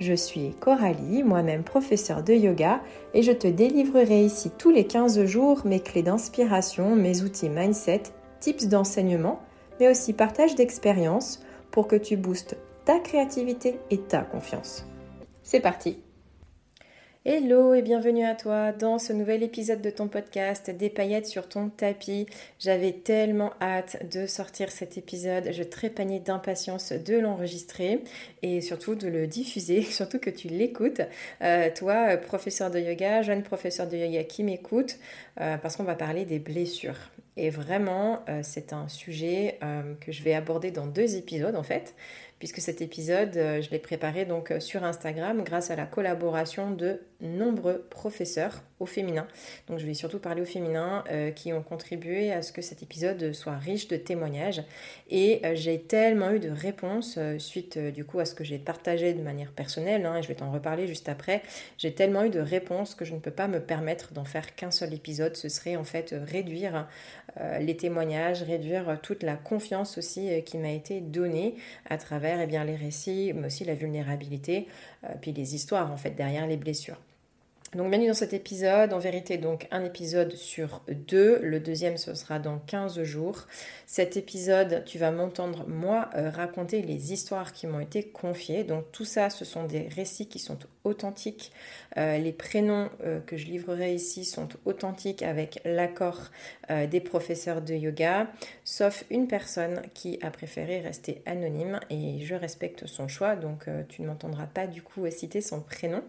Je suis Coralie, moi-même professeure de yoga, et je te délivrerai ici tous les 15 jours mes clés d'inspiration, mes outils mindset, tips d'enseignement, mais aussi partage d'expériences pour que tu boostes ta créativité et ta confiance. C'est parti Hello et bienvenue à toi dans ce nouvel épisode de ton podcast Des paillettes sur ton tapis. J'avais tellement hâte de sortir cet épisode, je trépagnais d'impatience de l'enregistrer et surtout de le diffuser, surtout que tu l'écoutes. Euh, toi, professeur de yoga, jeune professeur de yoga qui m'écoute, euh, parce qu'on va parler des blessures. Et vraiment, euh, c'est un sujet que je vais aborder dans deux épisodes en fait puisque cet épisode, je l'ai préparé donc sur Instagram grâce à la collaboration de nombreux professeurs au féminin. Donc je vais surtout parler au féminin euh, qui ont contribué à ce que cet épisode soit riche de témoignages. Et j'ai tellement eu de réponses suite du coup à ce que j'ai partagé de manière personnelle, hein, et je vais t'en reparler juste après. J'ai tellement eu de réponses que je ne peux pas me permettre d'en faire qu'un seul épisode. Ce serait en fait réduire les témoignages, réduire toute la confiance aussi qui m'a été donnée à travers eh bien, les récits, mais aussi la vulnérabilité, euh, puis les histoires en fait derrière les blessures. Donc bienvenue dans cet épisode, en vérité donc un épisode sur deux, le deuxième ce sera dans 15 jours. Cet épisode, tu vas m'entendre moi euh, raconter les histoires qui m'ont été confiées. Donc tout ça, ce sont des récits qui sont authentiques. Euh, les prénoms que je livrerai ici sont authentiques avec l'accord des professeurs de yoga, sauf une personne qui a préféré rester anonyme et je respecte son choix, donc tu ne m'entendras pas du coup citer son prénom.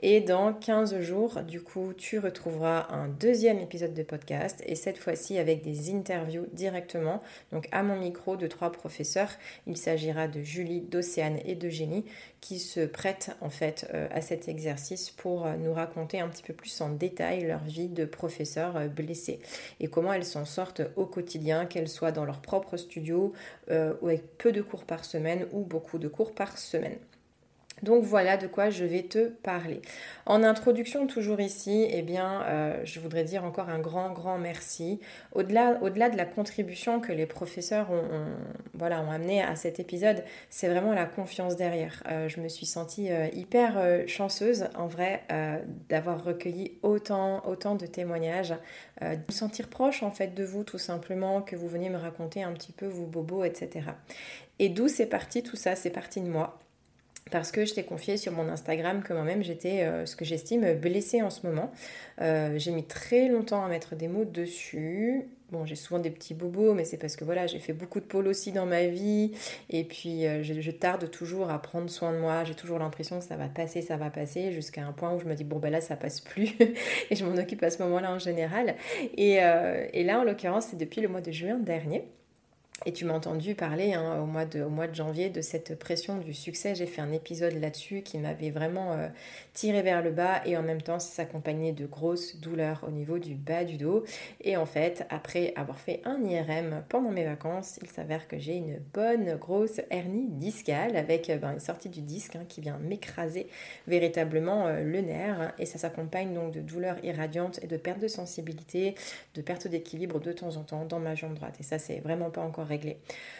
Et dans 15 jours, du coup, tu retrouveras un deuxième épisode de podcast et cette fois-ci avec des interviews directement, donc à mon micro de trois professeurs. Il s'agira de Julie, d'Océane et de Génie qui se prêtent en fait euh, à cet exercice pour euh, nous raconter un petit peu plus en détail leur vie de professeurs euh, blessés et comment elles s'en sortent au quotidien, qu'elles soient dans leur propre studio ou avec peu de cours par semaine ou beaucoup de cours par semaine. Donc voilà de quoi je vais te parler. En introduction, toujours ici, eh bien, euh, je voudrais dire encore un grand, grand merci. Au-delà, au-delà de la contribution que les professeurs ont, voilà, ont amené à cet épisode, c'est vraiment la confiance derrière. Euh, je me suis sentie euh, hyper chanceuse, en vrai, d'avoir recueilli autant, autant de témoignages, de me sentir proche, en fait, de vous, tout simplement, que vous veniez me raconter un petit peu vos bobos, etc. Et d'où c'est parti tout ça? C'est parti de moi parce que je t'ai confié sur mon Instagram que moi-même j'étais euh, ce que j'estime blessée en ce moment. Euh, j'ai mis très longtemps à mettre des mots dessus. Bon, j'ai souvent des petits bobos, mais c'est parce que voilà, j'ai fait beaucoup de pôle aussi dans ma vie. Et puis, euh, je, tarde toujours à prendre soin de moi. J'ai toujours l'impression que ça va passer, ça va passer, jusqu'à un point où je me dis, bon, ben là, ça passe plus. et je m'en occupe à ce moment-là en général. Et là, en l'occurrence, c'est depuis le mois de juin dernier. Et tu m'as entendu parler hein, au, mois de, janvier de cette pression du succès. J'ai fait un épisode là-dessus qui m'avait vraiment euh, tiré vers le bas et en même temps s'accompagnait de grosses douleurs au niveau du bas du dos. Et en fait, après avoir fait un IRM pendant mes vacances, il s'avère que j'ai une bonne grosse hernie discale avec euh, ben, une sortie du disque hein, qui vient m'écraser véritablement euh, le nerf. Et ça s'accompagne donc de douleurs irradiantes et de perte de sensibilité, de perte d'équilibre de temps en temps dans ma jambe droite. Et ça, c'est vraiment pas encore réglé.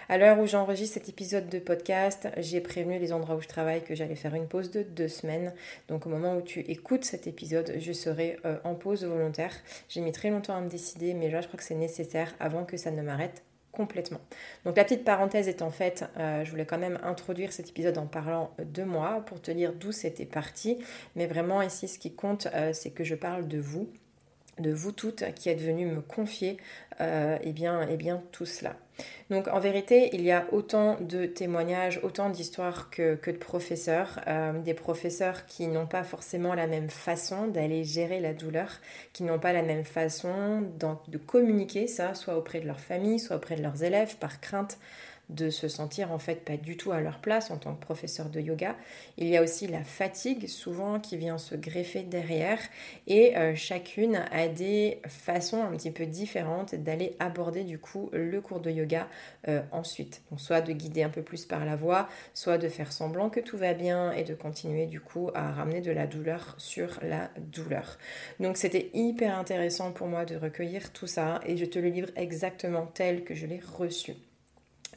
À l'heure où j'enregistre cet épisode de podcast, j'ai prévenu les endroits où je travaille que j'allais faire une pause de deux semaines. Donc au moment où tu écoutes cet épisode, je serai euh, en pause volontaire. J'ai mis très longtemps à me décider, mais là je crois que c'est nécessaire avant que ça ne m'arrête complètement. Donc la petite parenthèse est en fait, euh, je voulais quand même introduire cet épisode en parlant de moi pour te dire d'où c'était parti. Mais vraiment ici, ce qui compte, euh, c'est que je parle de vous de vous toutes qui êtes venues me confier euh, eh, bien, eh bien tout cela. Donc en vérité, il y a autant de témoignages, autant d'histoires que, de professeurs, euh, des professeurs qui n'ont pas forcément la même façon d'aller gérer la douleur, qui n'ont pas la même façon de communiquer ça, soit auprès de leur famille, soit auprès de leurs élèves, par crainte de se sentir en fait pas du tout à leur place en tant que professeur de yoga. Il y a aussi la fatigue souvent qui vient se greffer derrière et euh, chacune a des façons un petit peu différentes d'aller aborder du coup le cours de yoga euh, ensuite. Soit de guider un peu plus par la voix, soit de faire semblant que tout va bien et de continuer du coup à ramener de la douleur sur la douleur. Donc c'était hyper intéressant pour moi de recueillir tout ça et je te le livre exactement tel que je l'ai reçu.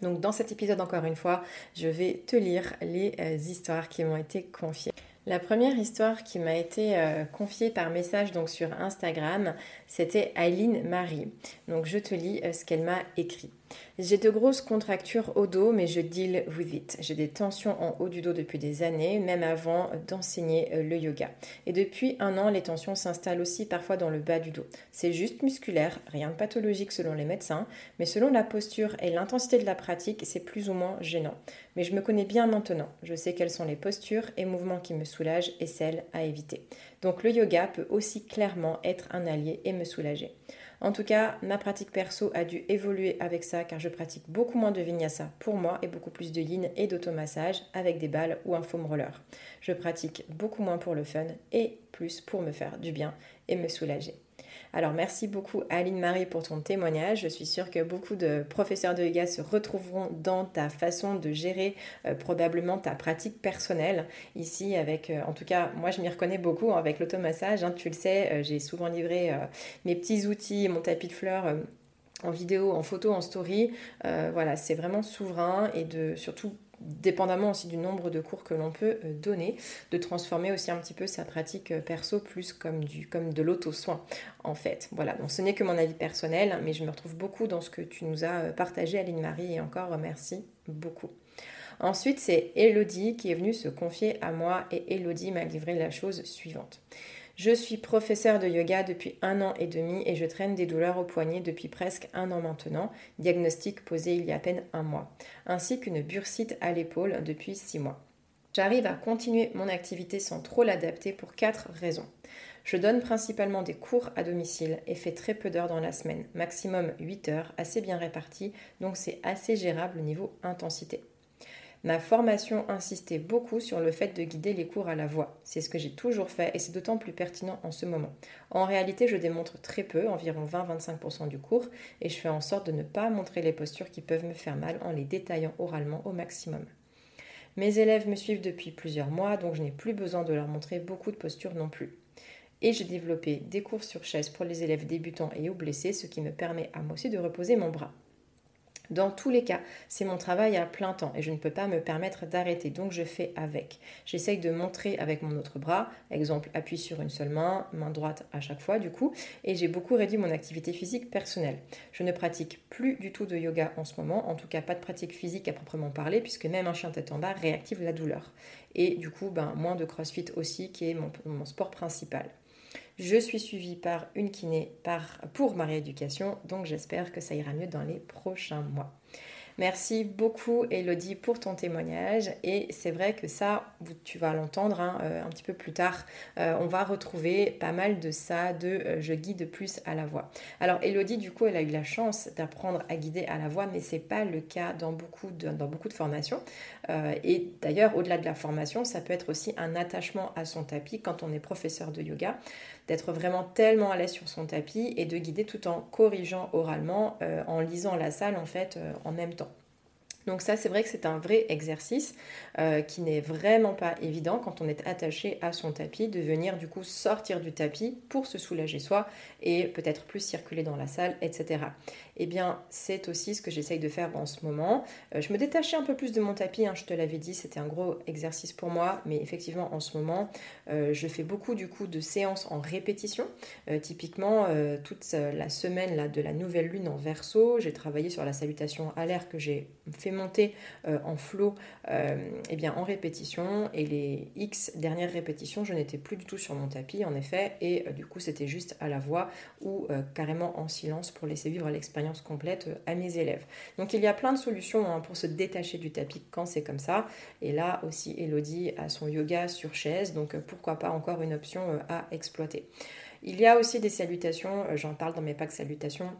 Donc dans cet épisode, encore une fois, je vais te lire les euh, histoires qui m'ont été confiées. La première histoire qui m'a été euh, confiée par message donc sur Instagram, c'était Aileen Marie. Donc je te lis euh, ce qu'elle m'a écrit. J'ai de grosses contractures au dos, mais je deal with it. J'ai des tensions en haut du dos depuis des années, même avant d'enseigner euh, le yoga. Et depuis un an, les tensions s'installent aussi parfois dans le bas du dos. C'est juste musculaire, rien de pathologique selon les médecins, mais selon la posture et l'intensité de la pratique, c'est plus ou moins gênant. Mais je me connais bien maintenant. Je sais quelles sont les postures et mouvements qui me soulagent et celles à éviter. Donc le yoga peut aussi clairement être un allié et me soulager. En tout cas, ma pratique perso a dû évoluer avec ça car je pratique beaucoup moins de vinyasa pour moi et beaucoup plus de yin et d'automassage avec des balles ou un foam roller. Je pratique beaucoup moins pour le fun et plus pour me faire du bien et me soulager. Alors merci beaucoup Aline Marie pour ton témoignage. Je suis sûre que beaucoup de professeurs de yoga se retrouveront dans ta façon de gérer euh, probablement ta pratique personnelle ici avec, euh, en tout cas moi je m'y reconnais beaucoup avec l'automassage. Hein, tu le sais, euh, j'ai souvent livré mes petits outils, mon tapis de fleurs en vidéo, en photo, en story. voilà, c'est vraiment souverain et de surtout dépendamment aussi du nombre de cours que l'on peut euh, donner, de transformer aussi un petit peu sa pratique euh, perso plus comme, de l'auto-soin en fait. Voilà, donc ce n'est que mon avis personnel, mais je me retrouve beaucoup dans ce que tu nous as euh, partagé Aline-Marie et encore merci beaucoup. Ensuite, c'est Elodie qui est venue se confier à moi et Elodie m'a livré la chose suivante. Je suis professeur de yoga depuis un an et demi et je traîne des douleurs au poignet depuis presque un an maintenant, diagnostic posé il y a à peine un mois, ainsi qu'une bursite à l'épaule depuis six mois. J'arrive à continuer mon activité sans trop l'adapter pour quatre raisons. Je donne principalement des cours à domicile et fais très peu d'heures dans la semaine, maximum 8 heures, assez bien réparties, donc c'est assez gérable au niveau intensité. Ma formation insistait beaucoup sur le fait de guider les cours à la voix. C'est ce que j'ai toujours fait et c'est d'autant plus pertinent en ce moment. En réalité, je démontre très peu, environ 20-25% du cours, et je fais en sorte de ne pas montrer les postures qui peuvent me faire mal en les détaillant oralement au maximum. Mes élèves me suivent depuis plusieurs mois, donc je n'ai plus besoin de leur montrer beaucoup de postures non plus. Et j'ai développé des cours sur chaise pour les élèves débutants et ou blessés, ce qui me permet à moi aussi de reposer mon bras. Dans tous les cas, c'est mon travail à plein temps et je ne peux pas me permettre d'arrêter, donc je fais avec. J'essaye de montrer avec mon autre bras, exemple appui sur une seule main, main droite à chaque fois du coup, et j'ai beaucoup réduit mon activité physique personnelle. Je ne pratique plus du tout de yoga en ce moment, en tout cas pas de pratique physique à proprement parler, puisque même un chien tête en bas réactive la douleur. Et du coup, ben, moins de crossfit aussi, qui est mon sport principal. Je suis suivie par une kiné par, pour ma rééducation, donc j'espère que ça ira mieux dans les prochains mois. Merci beaucoup Elodie pour ton témoignage et c'est vrai que ça, tu vas l'entendre hein, euh, un petit peu plus tard, euh, on va retrouver pas mal de ça, de euh, je guide plus à la voix. Alors Elodie du coup elle a eu la chance d'apprendre à guider à la voix mais c'est pas le cas dans beaucoup de, dans beaucoup de formations et d'ailleurs au-delà de la formation ça peut être aussi un attachement à son tapis quand on est professeur de yoga d'être vraiment tellement à l'aise sur son tapis et de guider tout en corrigeant oralement en lisant la salle en fait en même temps. Donc ça, c'est vrai que c'est un vrai exercice euh, qui n'est vraiment pas évident quand on est attaché à son tapis, de venir du coup sortir du tapis pour se soulager soi et peut-être plus circuler dans la salle, etc. Eh bien, c'est aussi ce que j'essaye de faire en ce moment. Euh, je me détachais un peu plus de mon tapis, hein, je te l'avais dit, c'était un gros exercice pour moi, mais effectivement, en ce moment, euh, je fais beaucoup du coup de séances en répétition. typiquement, toute la semaine là, de la nouvelle lune en verso, j'ai travaillé sur la salutation à l'air que j'ai fait monter euh, en flot euh, eh bien, en répétition et les X dernières répétitions, je n'étais plus du tout sur mon tapis en effet et euh, du coup c'était juste à la voix ou carrément en silence pour laisser vivre l'expérience complète à mes élèves. Donc il y a plein de solutions hein, pour se détacher du tapis quand c'est comme ça et là aussi Elodie a son yoga sur chaise donc pourquoi pas encore une option à exploiter. Il y a aussi des salutations, j'en parle dans mes packs salutations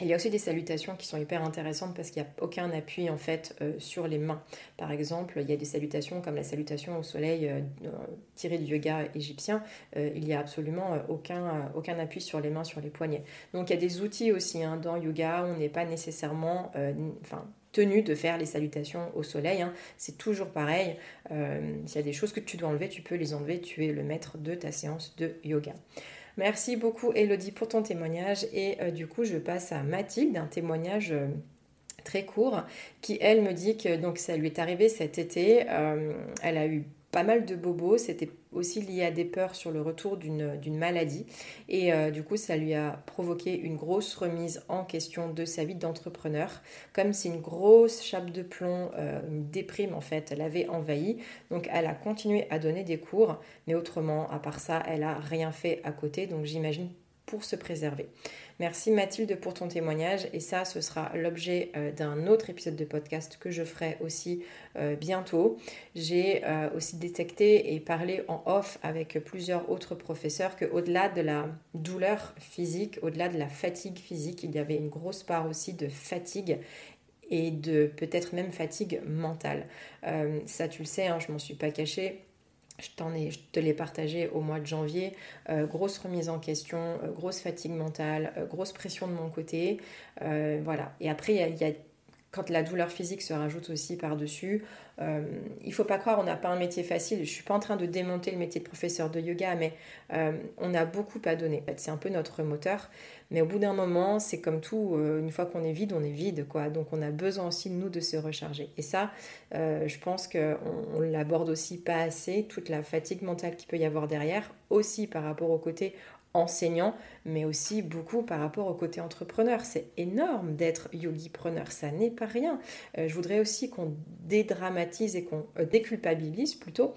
Il y a aussi des salutations qui sont hyper intéressantes parce qu'il n'y a aucun appui en fait euh, sur les mains. Par exemple, il y a des salutations comme la salutation au soleil euh, tirée du yoga égyptien. Euh, il n'y a absolument aucun, appui sur les mains, sur les poignets. Donc il y a des outils aussi hein, dans yoga. On n'est pas nécessairement, tenu de faire les salutations au soleil. Hein. C'est toujours pareil. S'il y a des choses que tu dois enlever, tu peux les enlever. Tu es le maître de ta séance de yoga. Merci beaucoup Elodie pour ton témoignage. Et euh, du coup je passe à Mathilde, un témoignage euh, très court qui elle me dit que donc ça lui est arrivé cet été, euh, elle a eu pas mal de bobos. C'était aussi lié à des peurs sur le retour d'une maladie. Et euh, du coup, ça lui a provoqué une grosse remise en question de sa vie d'entrepreneur, comme si une grosse chape de plomb, euh, une déprime en fait, l'avait envahi. Donc, elle a continué à donner des cours, mais autrement, à part ça, elle a rien fait à côté. Donc, j'imagine pour se préserver. Merci Mathilde pour ton témoignage et ça ce sera l'objet euh, d'un autre épisode de podcast que je ferai aussi euh, bientôt. J'ai euh, aussi détecté et parlé en off avec plusieurs autres professeurs que au-delà de la douleur physique, au-delà de la fatigue physique, il y avait une grosse part aussi de fatigue et de peut-être même fatigue mentale. ça tu le sais, hein, je m'en suis pas cachée je, te l'ai partagé au mois de janvier. Euh, grosse remise en question, euh, grosse fatigue mentale, euh, grosse pression de mon côté. voilà. Et après, il y a, quand la douleur physique se rajoute aussi par-dessus, euh, il faut pas croire, on n'a pas un métier facile. Je suis pas en train de démonter le métier de professeur de yoga, mais euh, on a beaucoup à donner. C'est un peu notre moteur. Mais au bout d'un moment, c'est comme tout, euh, une fois qu'on est vide, on est vide. quoi. Donc on a besoin aussi, nous, de se recharger. Et ça, je pense qu'on on, l'aborde aussi pas assez, toute la fatigue mentale qu'il peut y avoir derrière, aussi par rapport au côté enseignant, mais aussi beaucoup par rapport au côté entrepreneur. C'est énorme d'être yogi-preneur, ça n'est pas rien. Euh, je voudrais aussi qu'on dédramatise et qu'on euh, déculpabilise plutôt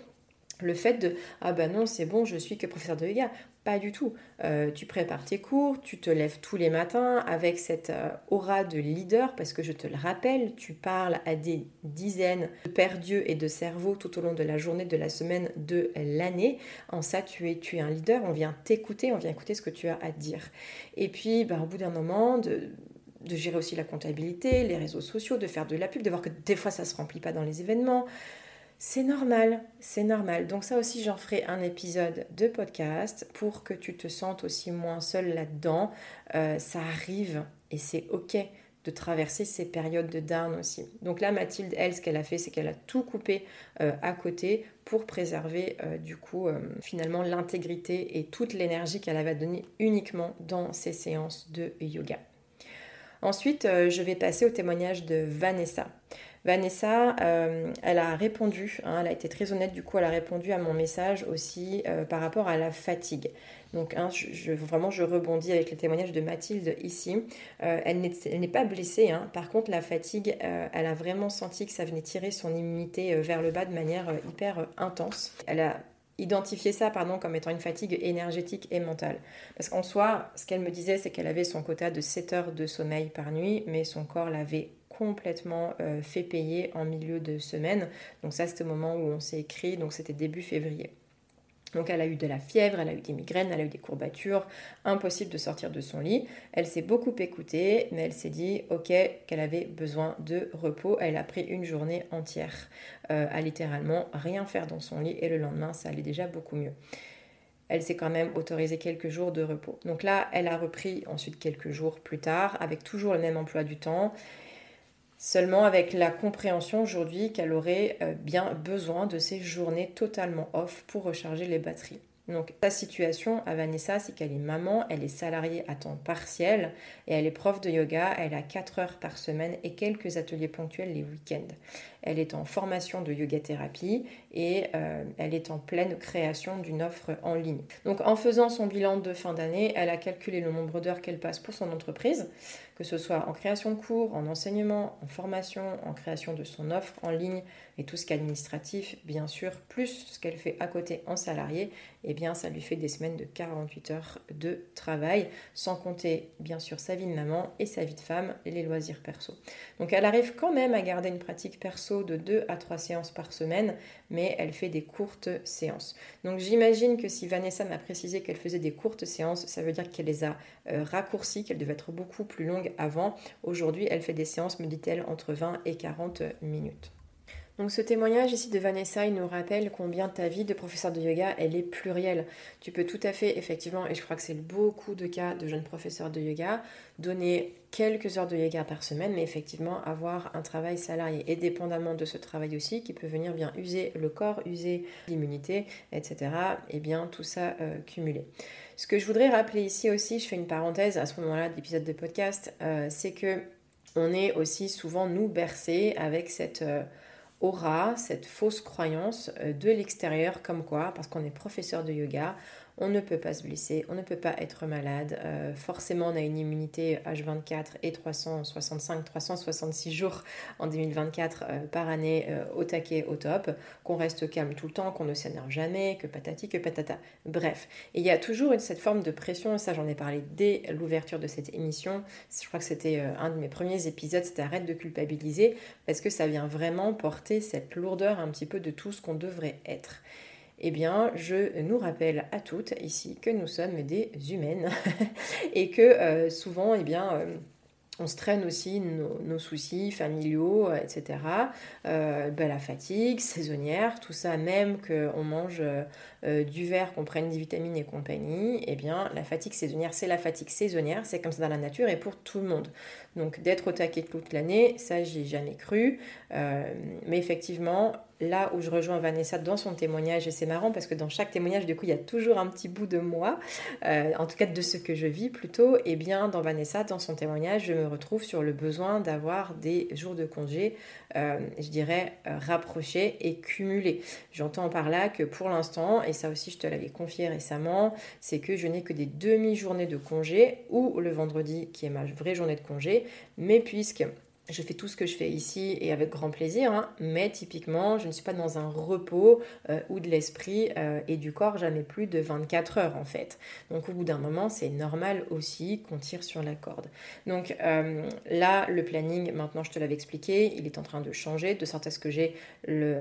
le fait de ah ben non c'est bon je suis que professeur de yoga pas du tout. Euh, tu prépares tes cours tu te lèves tous les matins avec cette euh, aura de leader parce que je te le rappelle tu parles à des dizaines de pères dieux et de cerveaux tout au long de la journée de la semaine de l'année. En ça tu es tu es un leader. On vient t'écouter on vient écouter ce que tu as à dire. Et puis ben, au bout d'un moment de gérer aussi la comptabilité, les réseaux sociaux, de faire de la pub, de voir que des fois ça se remplit pas dans les événements, c'est normal, c'est normal. Donc ça aussi, j'en ferai un épisode de podcast pour que tu te sentes aussi moins seul là-dedans. Euh, ça arrive et c'est ok de traverser ces périodes de down aussi. Donc là, Mathilde, elle, ce qu'elle a fait, c'est qu'elle a tout coupé euh, à côté pour préserver euh, du coup finalement l'intégrité et toute l'énergie qu'elle avait donnée uniquement dans ses séances de yoga. Ensuite, je vais passer au témoignage de Vanessa. Vanessa, euh, elle a répondu, hein, elle a été très honnête, du coup, elle a répondu à mon message aussi euh, par rapport à la fatigue. Donc, hein, vraiment, je rebondis avec le témoignage de Mathilde ici. Euh, elle n'est pas blessée, hein. par contre, la fatigue, elle a vraiment senti que ça venait tirer son immunité vers le bas de manière hyper intense. Elle a identifié ça pardon, comme étant une fatigue énergétique et mentale. Parce qu'en soi, ce qu'elle me disait, c'est qu'elle avait son quota de 7 heures de sommeil par nuit, mais son corps l'avait complètement euh, fait payer en milieu de semaine. Donc ça, c'était au moment où on s'est écrit, donc c'était début février. Donc elle a eu de la fièvre, elle a eu des migraines, elle a eu des courbatures, impossible de sortir de son lit. Elle s'est beaucoup écoutée, mais elle s'est dit ok qu'elle avait besoin de repos. Elle a pris une journée entière euh, à littéralement rien faire dans son lit et le lendemain ça allait déjà beaucoup mieux. Elle s'est quand même autorisée quelques jours de repos. Donc là, elle a repris ensuite quelques jours plus tard avec toujours le même emploi du temps Seulement avec la compréhension aujourd'hui qu'elle aurait euh, bien besoin de ces journées totalement off pour recharger les batteries. Donc sa situation à Vanessa, c'est qu'elle est maman, elle est salariée à temps partiel et elle est prof de yoga, elle a 4 heures par semaine et quelques ateliers ponctuels les week-ends. Elle est en formation de yoga thérapie et euh, elle est en pleine création d'une offre en ligne. Donc en faisant son bilan de fin d'année, elle a calculé le nombre d'heures qu'elle passe pour son entreprise, que ce soit en création de cours, en enseignement, en formation, en création de son offre en ligne et tout ce qu'administratif bien sûr, plus ce qu'elle fait à côté en salarié. Et bien ça lui fait des semaines de 48 heures de travail, sans compter bien sûr sa vie de maman et sa vie de femme et les loisirs perso. Donc elle arrive quand même à garder une pratique perso de 2 à 3 séances par semaine, mais elle fait des courtes séances. Donc j'imagine que si Vanessa m'a précisé qu'elle faisait des courtes séances, ça veut dire qu'elle les a euh, raccourcies, qu'elles devaient être beaucoup plus avant. Aujourd'hui, elle fait des séances, me dit-elle, entre 20 et 40 minutes. Donc ce témoignage ici de Vanessa, il nous rappelle combien ta vie de professeur de yoga, elle est plurielle. Tu peux tout à fait, effectivement, et je crois que c'est beaucoup de cas de jeunes professeurs de yoga, donner quelques heures de yoga par semaine, mais effectivement avoir un travail salarié. Et dépendamment de ce travail aussi, qui peut venir bien user le corps, user l'immunité, etc. Et bien tout ça euh, cumulé. Ce que je voudrais rappeler ici aussi, je fais une parenthèse à ce moment-là d'épisode de podcast, euh, c'est que on est aussi souvent nous bercés avec cette euh, aura cette fausse croyance euh, de l'extérieur comme quoi, parce qu'on est professeur de yoga, on ne peut pas se blesser, on ne peut pas être malade. Euh, forcément, on a une immunité H24 et 365, 366 jours en 2024 euh, par année euh, au taquet, au top, qu'on reste calme tout le temps, qu'on ne s'énerve jamais, que patati, que patata. Bref, il y a toujours cette forme de pression, ça j'en ai parlé dès l'ouverture de cette émission. Je crois que c'était un de mes premiers épisodes, c'était arrête de culpabiliser, parce que ça vient vraiment porter cette lourdeur un petit peu de tout ce qu'on devrait être eh bien, je nous rappelle à toutes ici que nous sommes des humaines et que euh, souvent, eh bien, euh, on se traîne aussi nos, soucis familiaux, euh, etc. Ben, la fatigue saisonnière, tout ça, même qu'on mange du verre, qu'on prenne des vitamines et compagnie, eh bien, la fatigue saisonnière, c'est la fatigue saisonnière, c'est comme ça dans la nature et pour tout le monde. Donc, d'être au taquet toute l'année, ça, j'y ai jamais cru. mais effectivement, là où je rejoins Vanessa dans son témoignage, et c'est marrant parce que dans chaque témoignage, du coup, il y a toujours un petit bout de moi, euh, en tout cas de ce que je vis plutôt, et bien dans Vanessa, dans son témoignage, je me retrouve sur le besoin d'avoir des jours de congé, euh, je dirais, euh, rapprochés et cumulés. J'entends par là que pour l'instant, et ça aussi je te l'avais confié récemment, c'est que je n'ai que des demi-journées de congé, ou le vendredi qui est ma vraie journée de congé, mais puisque je fais tout ce que je fais ici et avec grand plaisir, hein. mais typiquement, je ne suis pas dans un repos euh, ou de l'esprit euh, et du corps jamais plus de 24 heures en fait. Donc au bout d'un moment, c'est normal aussi qu'on tire sur la corde. Donc euh, là, le planning, maintenant je te l'avais expliqué, il est en train de changer de sorte à ce que j'ai le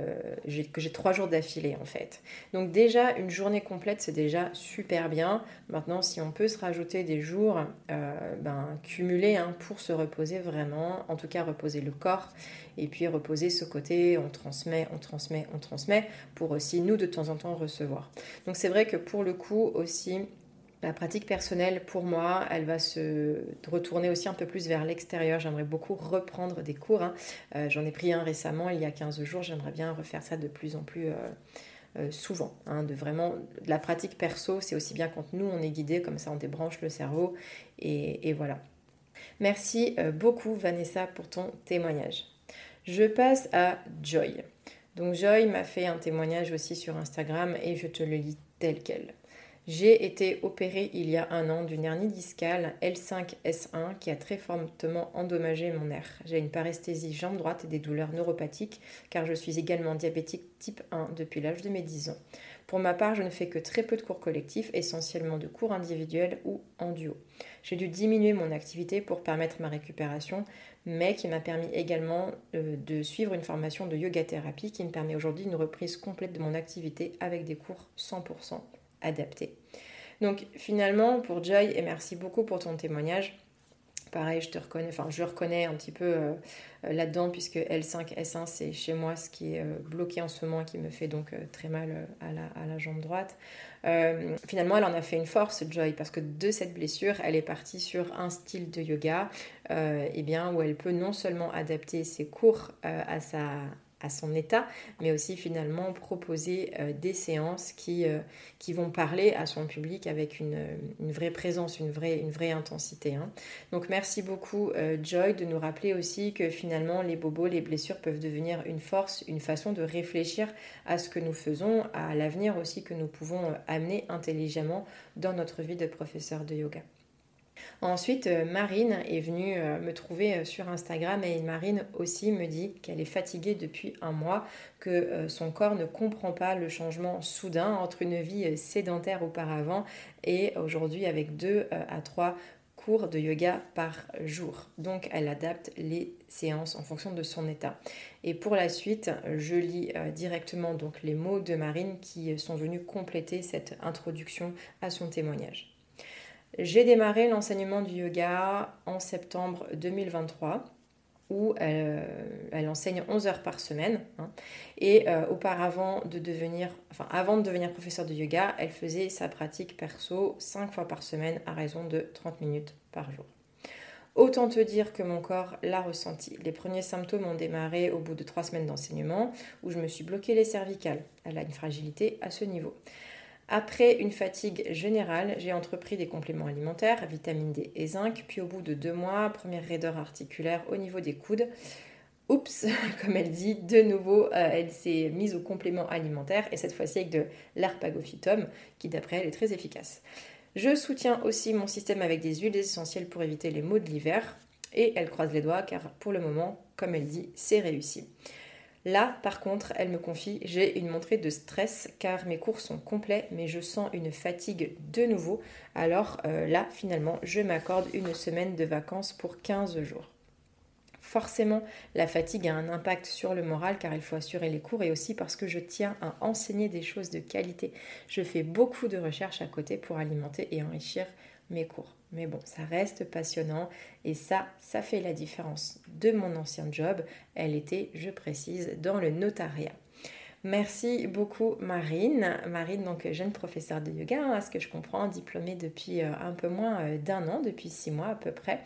que j'ai trois jours d'affilée en fait. Donc déjà une journée complète, c'est déjà super bien. Maintenant, si on peut se rajouter des jours ben, cumulés hein, pour se reposer vraiment, en tout cas reposer le corps et puis reposer ce côté on transmet, on transmet, on transmet pour aussi nous de temps en temps recevoir. Donc c'est vrai que pour le coup aussi la pratique personnelle, pour moi, elle va se retourner aussi un peu plus vers l'extérieur. J'aimerais beaucoup reprendre des cours. Hein. Euh, j'en ai pris un récemment, il y a 15 jours. J'aimerais bien refaire ça de plus en plus euh, euh, souvent. Hein, de vraiment, la pratique perso, c'est aussi bien quand nous, on est guidé, comme ça, on débranche le cerveau. et voilà. Merci euh, beaucoup Vanessa pour ton témoignage. Je passe à Joy. Donc Joy m'a fait un témoignage aussi sur Instagram et je te le lis tel quel. J'ai été opérée il y a un an d'une hernie discale L5S1 qui a très fortement endommagé mon nerf. J'ai une paresthésie jambe droite et des douleurs neuropathiques car je suis également diabétique type 1 depuis l'âge de mes 10 ans. Pour ma part, je ne fais que très peu de cours collectifs, essentiellement de cours individuels ou en duo. J'ai dû diminuer mon activité pour permettre ma récupération, mais qui m'a permis également euh, de suivre une formation de yoga thérapie qui me permet aujourd'hui une reprise complète de mon activité avec des cours 100% adaptés. Donc finalement, pour Joy, et merci beaucoup pour ton témoignage, pareil, je te reconnais, enfin je reconnais un petit peu euh, euh, là-dedans puisque L5, S1, c'est chez moi ce qui est bloqué en ce moment et qui me fait donc très mal à la, à la jambe droite. Euh, finalement, elle en a fait une force, Joy, parce que de cette blessure, elle est partie sur un style de yoga euh, eh bien, où elle peut non seulement adapter ses cours euh, à sa à son état, mais aussi finalement proposer euh, des séances qui, euh, qui vont parler à son public avec une, une vraie présence, une vraie, une vraie intensité. Hein. Donc merci beaucoup euh, Joy de nous rappeler aussi que finalement les bobos, les blessures peuvent devenir une force, une façon de réfléchir à ce que nous faisons, à l'avenir aussi que nous pouvons amener intelligemment dans notre vie de professeur de yoga. Ensuite, euh, Marine est venue euh, me trouver euh, sur Instagram et Marine aussi me dit qu'elle est fatiguée depuis un mois, que son corps ne comprend pas le changement soudain entre une vie sédentaire auparavant et aujourd'hui avec deux à trois cours de yoga par jour. Donc elle adapte les séances en fonction de son état. Et pour la suite, je lis directement donc les mots de Marine qui sont venus compléter cette introduction à son témoignage. J'ai démarré l'enseignement du yoga en septembre 2023 où elle, enseigne 11 heures par semaine. Hein. et euh, auparavant de devenir, enfin avant de devenir professeur de yoga, elle faisait sa pratique perso 5 fois par semaine à raison de 30 minutes par jour. Autant te dire que mon corps l'a ressenti. Les premiers symptômes ont démarré au bout de 3 semaines d'enseignement où je me suis bloqué les cervicales. Elle a une fragilité à ce niveau. Après une fatigue générale, j'ai entrepris des compléments alimentaires, vitamine D et zinc, puis au bout de deux mois, première raideur articulaire au niveau des coudes. Oups, comme elle dit, de nouveau, euh, elle s'est mise au complément alimentaire et cette fois-ci avec de l'arpagophytum qui d'après elle est très efficace. Je soutiens aussi mon système avec des huiles essentielles pour éviter les maux de l'hiver et elle croise les doigts car pour le moment, comme elle dit, c'est réussi. Là, par contre, elle me confie, j'ai une montée de stress car mes cours sont complets, mais je sens une fatigue de nouveau. Alors euh, là, finalement, je m'accorde une semaine de vacances pour 15 jours. Forcément, la fatigue a un impact sur le moral car il faut assurer les cours et aussi parce que je tiens à enseigner des choses de qualité. Je fais beaucoup de recherches à côté pour alimenter et enrichir mes cours. Mais bon, ça reste passionnant et ça, ça fait la différence de mon ancien job. Elle était, je précise, dans le notariat. Merci beaucoup Marine. Marine, donc jeune professeure de yoga, hein, à ce que je comprends, diplômée depuis euh, un peu moins euh, d'un an, depuis six mois à peu près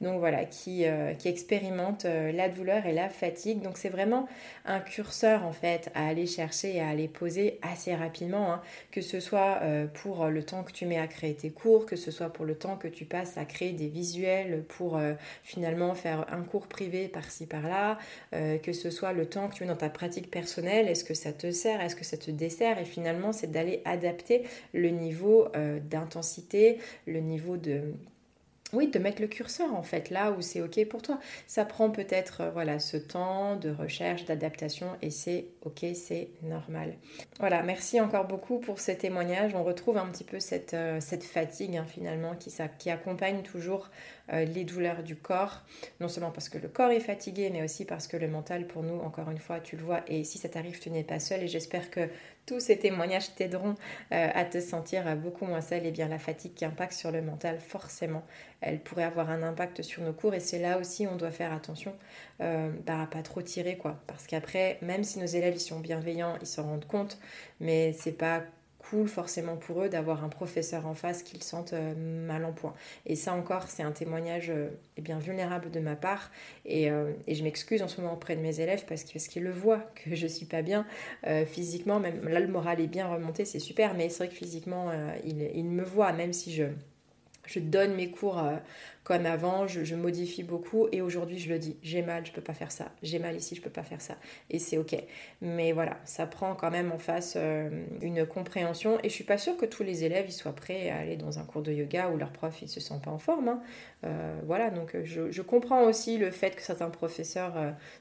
donc voilà, qui, euh, expérimente euh, la douleur et la fatigue. Donc c'est vraiment un curseur en fait à aller chercher et à aller poser assez rapidement, hein. que ce soit euh, pour le temps que tu mets à créer tes cours, que ce soit pour le temps que tu passes à créer des visuels pour finalement faire un cours privé par-ci par-là, que ce soit le temps que tu mets dans ta pratique personnelle, est-ce que ça te sert, est-ce que ça te dessert, et finalement c'est d'aller adapter le niveau d'intensité, le niveau de oui, de mettre le curseur en fait là où c'est ok pour toi. Ça prend peut-être euh, voilà ce temps de recherche, d'adaptation et c'est ok, c'est normal. Voilà, merci encore beaucoup pour ce témoignage. On retrouve un petit peu cette, euh, fatigue hein, finalement qui accompagne toujours euh, les douleurs du corps, non seulement parce que le corps est fatigué, mais aussi parce que le mental, pour nous, encore une fois, tu le vois, et si ça t'arrive, tu n'es pas seul, et j'espère que tous ces témoignages t'aideront euh, à te sentir beaucoup moins seul. Et bien la fatigue qui impacte sur le mental, forcément, elle pourrait avoir un impact sur nos cours, et c'est là aussi on doit faire attention euh, bah, pas trop tirer, quoi. Parce qu'après, même si nos élèves sont bienveillants, ils s'en rendent compte, mais c'est pas cool forcément pour eux d'avoir un professeur en face qu'ils sentent euh, mal en point. Et ça encore, c'est un témoignage euh, eh bien vulnérable de ma part. Et, euh, et je m'excuse en ce moment auprès de mes élèves parce qu'ils le voient que je suis pas bien physiquement. Même là, le moral est bien remonté, c'est super. Mais c'est vrai que physiquement, ils il me voient, même si je je donne mes cours euh, comme avant, je, modifie beaucoup et aujourd'hui je le dis, j'ai mal, je peux pas faire ça, j'ai mal ici, je peux pas faire ça et c'est ok. Mais voilà, ça prend quand même en face euh, une compréhension et je suis pas sûre que tous les élèves ils soient prêts à aller dans un cours de yoga où leur prof il se sent pas en forme. Hein. Euh, voilà, donc je, comprends aussi le fait que certains professeurs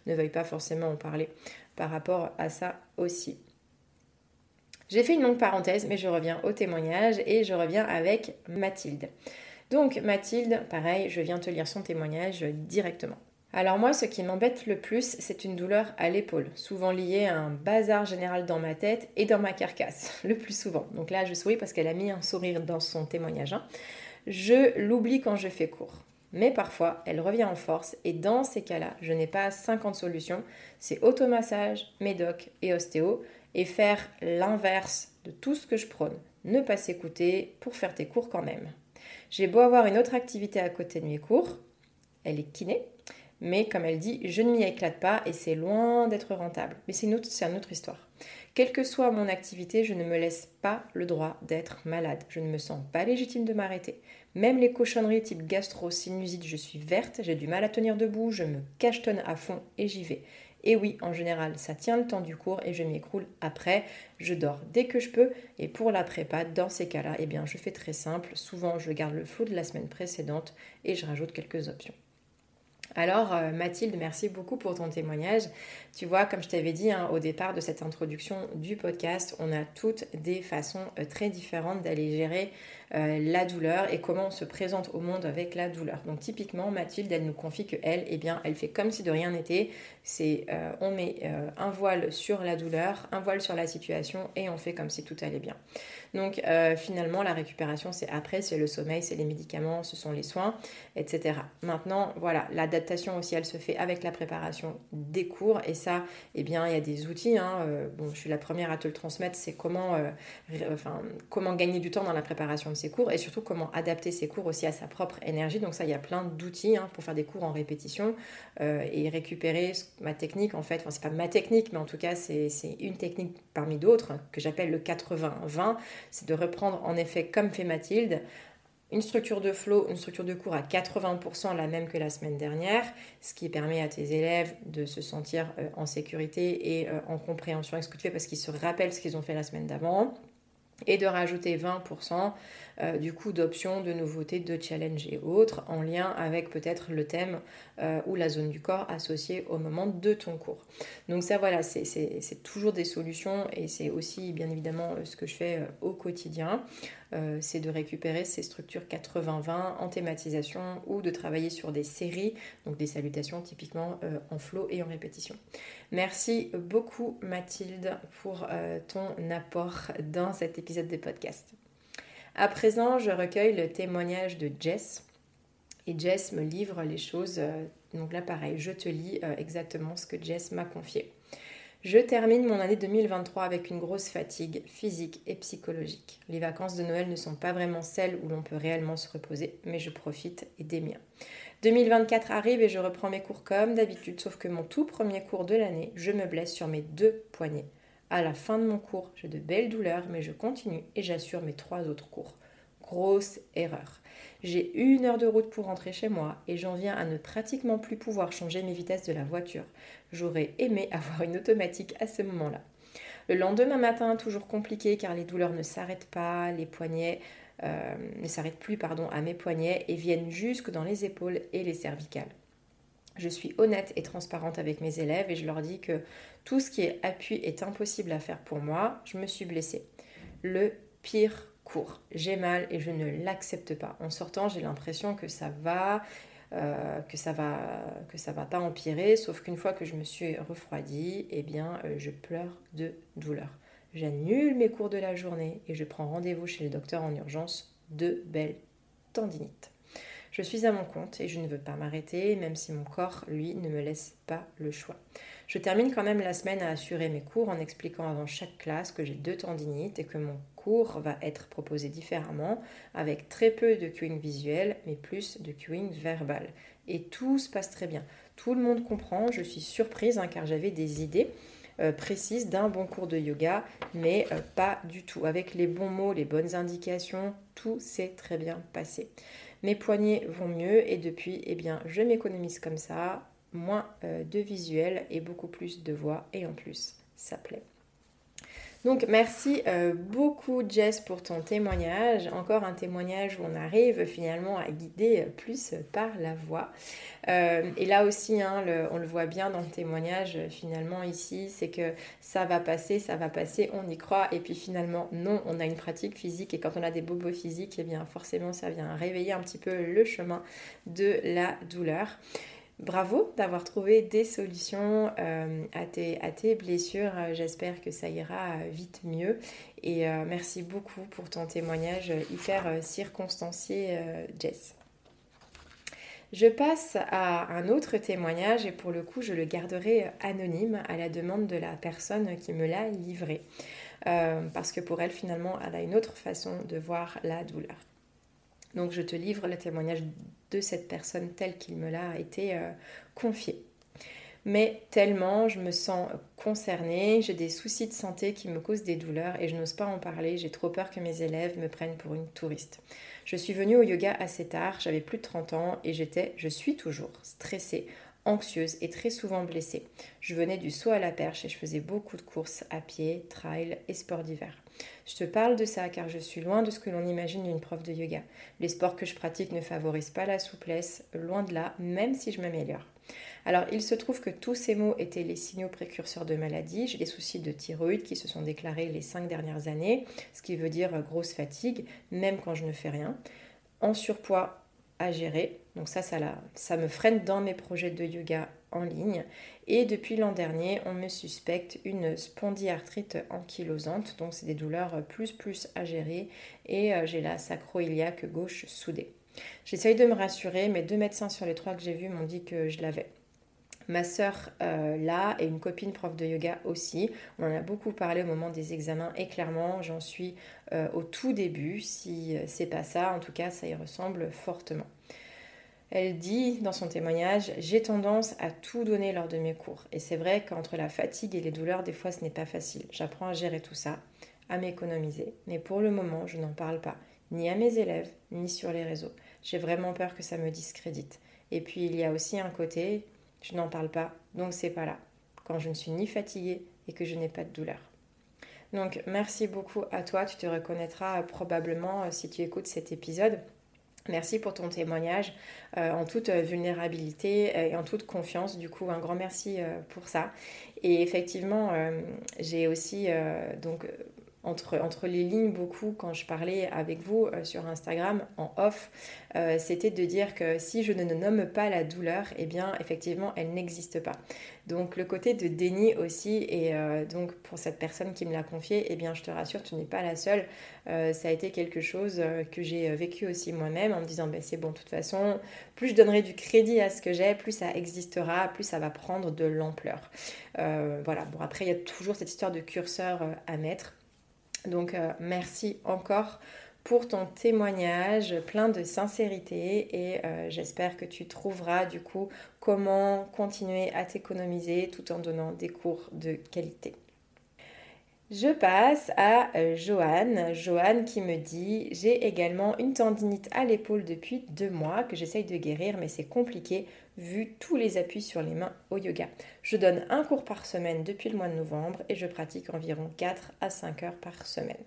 ne veuillent pas forcément en parler par rapport à ça aussi. J'ai fait une longue parenthèse, mais je reviens au témoignage et je reviens avec Mathilde. Donc Mathilde, pareil, je viens te lire son témoignage directement. Alors moi, ce qui m'embête le plus, c'est une douleur à l'épaule, souvent liée à un bazar général dans ma tête et dans ma carcasse, le plus souvent. Donc là, je souris parce qu'elle a mis un sourire dans son témoignage. Hein. Je l'oublie quand je fais court. Mais parfois, elle revient en force et dans ces cas-là, je n'ai pas 50 solutions. C'est automassage, médoc et ostéo et faire l'inverse de tout ce que je prône. Ne pas s'écouter pour faire tes cours quand même. J'ai beau avoir une autre activité à côté de mes cours, elle est kiné, mais comme elle dit, je ne m'y éclate pas et c'est loin d'être rentable. Mais c'est une, autre, histoire. Quelle que soit mon activité, je ne me laisse pas le droit d'être malade. Je ne me sens pas légitime de m'arrêter. Même les cochonneries type gastro, sinusite, je suis verte, j'ai du mal à tenir debout, je me cachetonne à fond et j'y vais. Et oui, en général, ça tient le temps du cours et je m'écroule après. Je dors dès que je peux. Et pour la prépa, dans ces cas-là, eh bien, je fais très simple. Souvent, je garde le flou de la semaine précédente et je rajoute quelques options. Alors euh, Mathilde, merci beaucoup pour ton témoignage. Tu vois, comme je t'avais dit hein, au départ de cette introduction du podcast, on a toutes des façons euh, très différentes d'aller gérer euh, la douleur et comment on se présente au monde avec la douleur. Donc typiquement, Mathilde, elle nous confie que elle, eh bien, elle fait comme si de rien n'était. C'est on met un voile sur la douleur, un voile sur la situation et on fait comme si tout allait bien. Donc finalement, la récupération, c'est après, c'est le sommeil, c'est les médicaments, ce sont les soins, etc. Maintenant, voilà, la date aussi, elle se fait avec la préparation des cours. Et ça, eh bien, il y a des outils. Hein, euh, bon, je suis la première à te le transmettre. C'est comment, euh, enfin, comment gagner du temps dans la préparation de ces cours et surtout comment adapter ces cours aussi à sa propre énergie. Donc ça, il y a plein d'outils hein, pour faire des cours en répétition euh, et récupérer ma technique. En fait, enfin, c'est pas ma technique, mais en tout cas, c'est une technique parmi d'autres que j'appelle le 80-20. C'est de reprendre en effet comme fait Mathilde une structure de flow, une structure de cours à 80% la même que la semaine dernière, ce qui permet à tes élèves de se sentir euh, en sécurité et euh, en compréhension avec ce que tu fais parce qu'ils se rappellent ce qu'ils ont fait la semaine d'avant et de rajouter 20% euh, du coup d'options, de nouveautés, de challenges et autres en lien avec peut-être le thème euh, ou la zone du corps associée au moment de ton cours. Donc ça voilà, c'est toujours des solutions et c'est aussi bien évidemment euh, ce que je fais au quotidien. C'est de récupérer ces structures 80-20 en thématisation ou de travailler sur des séries, donc des salutations typiquement en flow et en répétition. Merci beaucoup Mathilde pour ton apport dans cet épisode de podcast. À présent, je recueille le témoignage de Jess. Et Jess me livre les choses. Euh, donc là, pareil, je te lis euh, exactement ce que Jess m'a confié. Je termine mon année 2023 avec une grosse fatigue physique et psychologique. Les vacances de Noël ne sont pas vraiment celles où l'on peut réellement se reposer, mais je profite et des miens. 2024 arrive et je reprends mes cours comme d'habitude, sauf que mon tout premier cours de l'année, je me blesse sur mes deux poignets. À la fin de mon cours, j'ai de belles douleurs, mais je continue et j'assure mes trois autres cours. Grosse erreur. J'ai une heure de route pour rentrer chez moi et j'en viens à ne pratiquement plus pouvoir changer mes vitesses de la voiture. J'aurais aimé avoir une automatique à ce moment-là. Le lendemain matin, toujours compliqué car les douleurs ne s'arrêtent pas, les poignets euh, ne s'arrêtent plus pardon, à mes poignets et viennent jusque dans les épaules et les cervicales. Je suis honnête et transparente avec mes élèves et je leur dis que tout ce qui est appui est impossible à faire pour moi. Je me suis blessée. Le pire cours. J'ai mal et je ne l'accepte pas. En sortant, j'ai l'impression que ça va, euh, que ça va, que ça va pas empirer. Sauf qu'une fois que je me suis refroidie, eh bien, euh, je pleure de douleur. J'annule mes cours de la journée et je prends rendez-vous chez le docteur en urgence de belles tendinites. Je suis à mon compte et je ne veux pas m'arrêter, même si mon corps, lui, ne me laisse pas le choix. Je termine quand même la semaine à assurer mes cours en expliquant avant chaque classe que j'ai deux tendinites et que mon va être proposé différemment, avec très peu de cueing visuel, mais plus de cueing verbal. Et tout se passe très bien. Tout le monde comprend, je suis surprise hein, car j'avais des idées. Euh, précises d'un bon cours de yoga, mais euh, pas du tout. Avec les bons mots, les bonnes indications, tout s'est très bien passé. Mes poignets vont mieux et depuis, eh bien, je m'économise comme ça, moins euh, de visuel et beaucoup plus de voix et en plus, ça plaît. Donc merci euh, beaucoup Jess pour ton témoignage. Encore un témoignage où on arrive finalement à guider plus par la voix. Euh, et là aussi, hein, on le voit bien dans le témoignage finalement ici, c'est que ça va passer, ça va passer, on y croit. Et puis finalement, non, on a une pratique physique et quand on a des bobos physiques, eh bien forcément ça vient réveiller un petit peu le chemin de la douleur. Bravo d'avoir trouvé des solutions euh, à, tes, blessures. J'espère que ça ira vite mieux. Et euh, merci beaucoup pour ton témoignage hyper circonstancié, Jess. Je passe à un autre témoignage et pour le coup je le garderai anonyme à la demande de la personne qui me l'a livré. Euh, parce que pour elle finalement elle a une autre façon de voir la douleur. Donc je te livre le témoignage de cette personne telle qu'il me l'a été euh, confié. Mais tellement je me sens concernée, j'ai des soucis de santé qui me causent des douleurs et je n'ose pas en parler, j'ai trop peur que mes élèves me prennent pour une touriste. Je suis venue au yoga assez tard, j'avais plus de 30 ans et j'étais, je suis toujours stressée, anxieuse et très souvent blessée. Je venais du saut à la perche et je faisais beaucoup de courses à pied, trail et sport d'hiver. Je te parle de ça car je suis loin de ce que l'on imagine d'une prof de yoga. Les sports que je pratique ne favorisent pas la souplesse, loin de là, même si je m'améliore. Alors, il se trouve que tous ces mots étaient les signaux précurseurs de maladie. J'ai des soucis de thyroïde qui se sont déclarés les cinq dernières années, ce qui veut dire grosse fatigue, même quand je ne fais rien. En surpoids à gérer, donc ça, ça, ça me freine dans mes projets de yoga en ligne. Et depuis l'an dernier, on me suspecte une spondyarthrite ankylosante, donc c'est des douleurs plus plus à gérer, et euh, j'ai la sacro-iliaque gauche soudée. J'essaye de me rassurer, mais deux médecins sur les trois que j'ai vus m'ont dit que je l'avais. Ma sœur euh, là et une copine prof de yoga aussi. On en a beaucoup parlé au moment des examens et clairement j'en suis euh, au tout début. Si c'est pas ça, en tout cas ça y ressemble fortement. Elle dit dans son témoignage J'ai tendance à tout donner lors de mes cours. Et c'est vrai qu'entre la fatigue et les douleurs, des fois ce n'est pas facile. J'apprends à gérer tout ça, à m'économiser. Mais pour le moment, je n'en parle pas, ni à mes élèves, ni sur les réseaux. J'ai vraiment peur que ça me discrédite. Et puis il y a aussi un côté je n'en parle pas, donc c'est pas là. Quand je ne suis ni fatiguée et que je n'ai pas de douleur. Donc merci beaucoup à toi, tu te reconnaîtras probablement euh, si tu écoutes cet épisode. Merci pour ton témoignage euh, en toute vulnérabilité et en toute confiance. Du coup, un grand merci euh, pour ça. Et effectivement, j'ai aussi donc entre, entre les lignes beaucoup quand je parlais avec vous euh, sur Instagram en off, euh, c'était de dire que si je ne nomme pas la douleur, eh bien effectivement elle n'existe pas. Donc le côté de déni aussi, et euh, donc pour cette personne qui me l'a confié, eh bien je te rassure, tu n'es pas la seule. ça a été quelque chose que j'ai vécu aussi moi-même en me disant ben, c'est bon, de toute façon, plus je donnerai du crédit à ce que j'ai, plus ça existera, plus ça va prendre de l'ampleur. voilà, bon après il y a toujours cette histoire de curseur à mettre. Donc euh, merci encore pour ton témoignage plein de sincérité et euh, j'espère que tu trouveras du coup comment continuer à t'économiser tout en donnant des cours de qualité. Je passe à euh, Joanne. Joanne qui me dit J'ai également une tendinite à l'épaule depuis deux mois que j'essaye de guérir, mais c'est compliqué vu tous les appuis sur les mains au yoga. Je donne un cours par semaine depuis le mois de novembre et je pratique environ 4 à 5 heures par semaine.